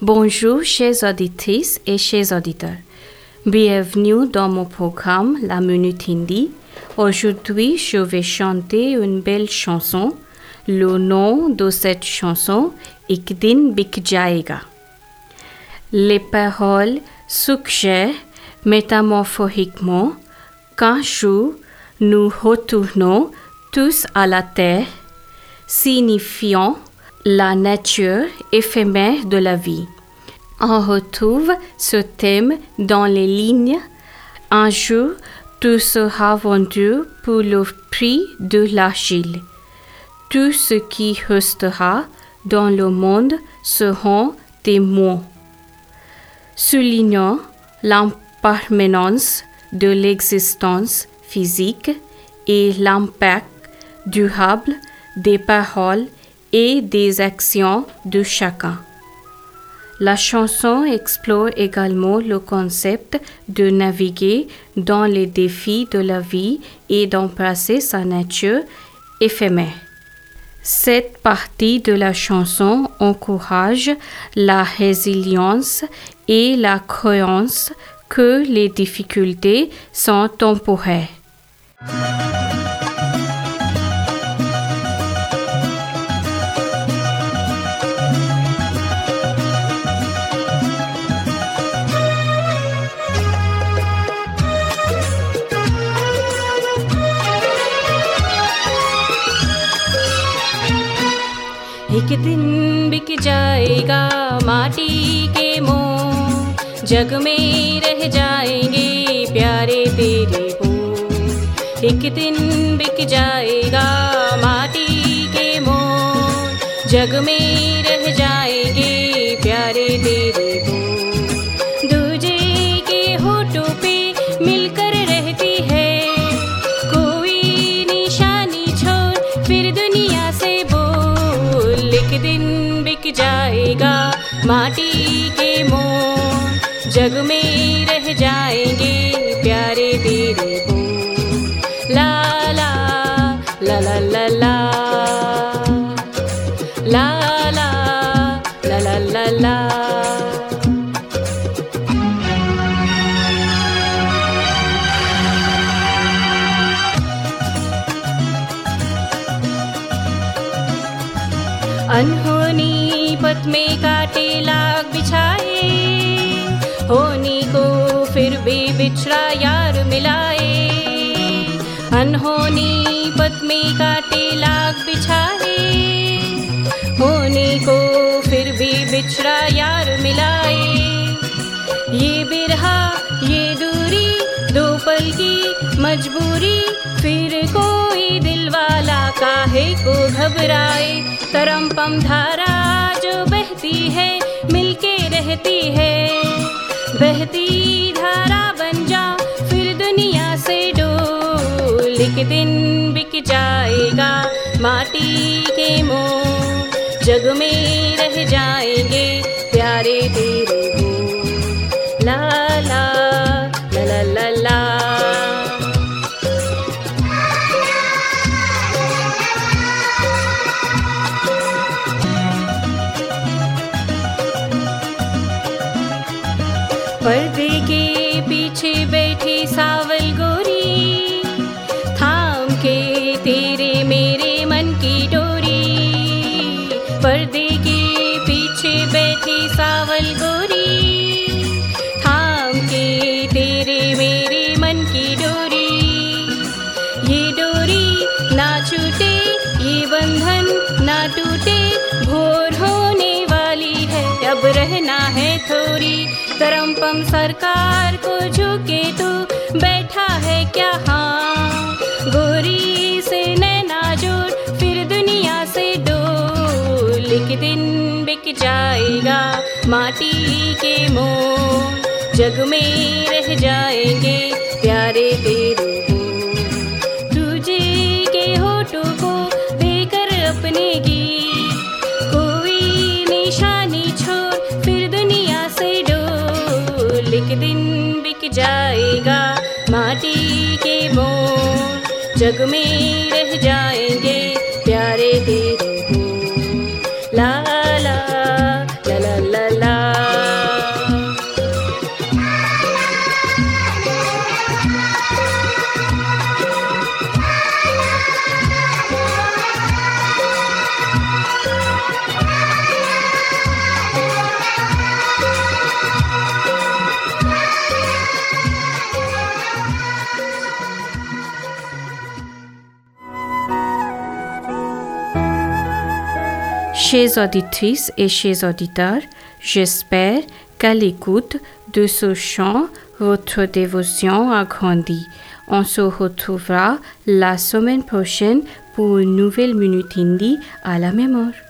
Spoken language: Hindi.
Bonjour chers auditrices et chers auditeurs. Bienvenue dans mon programme La Minute Hindi. Aujourd'hui, je vais chanter une belle chanson. Le nom de cette chanson, Ik din bic jaega. Les paroles suggèrent métamorphoriquement qu'un jour nous retournons tous à la terre, signifiant la nature éphémère de la vie. On retrouve ce thème dans les lignes Un jour, tout sera vendu pour le prix de l'argile. Tout ce qui restera dans le monde seront des mots. Soulignant l'impermanence de l'existence physique et l'impact durable des paroles et des actions de chacun. La chanson explore également le concept de naviguer dans les défis de la vie et d'embrasser sa nature éphémère. Cette partie de la chanson encourage la résilience et la croyance que les difficultés sont temporaires. एक दिन बिक जाएगा माटी के मोह। जग में रह जाएँगे प्यारे तेरे हो एक दिन बिक जाएगा माटी के मोह। जग में रह जाएँगे प्यारे तेरे फिर दुनिया बिक जाएगा माटी के मोह जग में रह जाएँगे प्यारे तेरे हो ला ला ला ला ला ला। ला ला ला ला ला ला। अनहोनी में काटे लाग बिछाए, होनी को फिर भी बिछड़ा यार मिलाए। अनहोनी पथ में काटे लाग बिछाए, होनी को फिर भी बिछड़ा यार मिलाए। ये बिरहा, ये दूरी, दो पल की मजबूरी, फिर कोई दिल वाला काहे को घबराए? तरम पम धारा जो बहती है, मिलके रहती है। बहती धारा बन जा, फिर दुनिया से डोल। एक दिन बिक जाएगा माटी के मोह जग में रह जाएँगे पर दे रहना है थोड़ी। करम पम सरकार को झुके तू। बैठा है क्या? हाँ। गोरी से नैना जोड़, फिर दुनिया से डोल। एक दिन बिक जाएगा माटी के मोह जग में रह जाएँगे प्यारे एक दिन बिक जाएगा माटी के मोल जग में रह जाएँगे प्यारे तेरे ला ला। Chers auditrices et chers auditeurs, j'espère qu'à l'écoute de ce chant, votre dévotion a grandi. On se retrouvera la semaine prochaine pour une nouvelle Minute Hindi à la heure.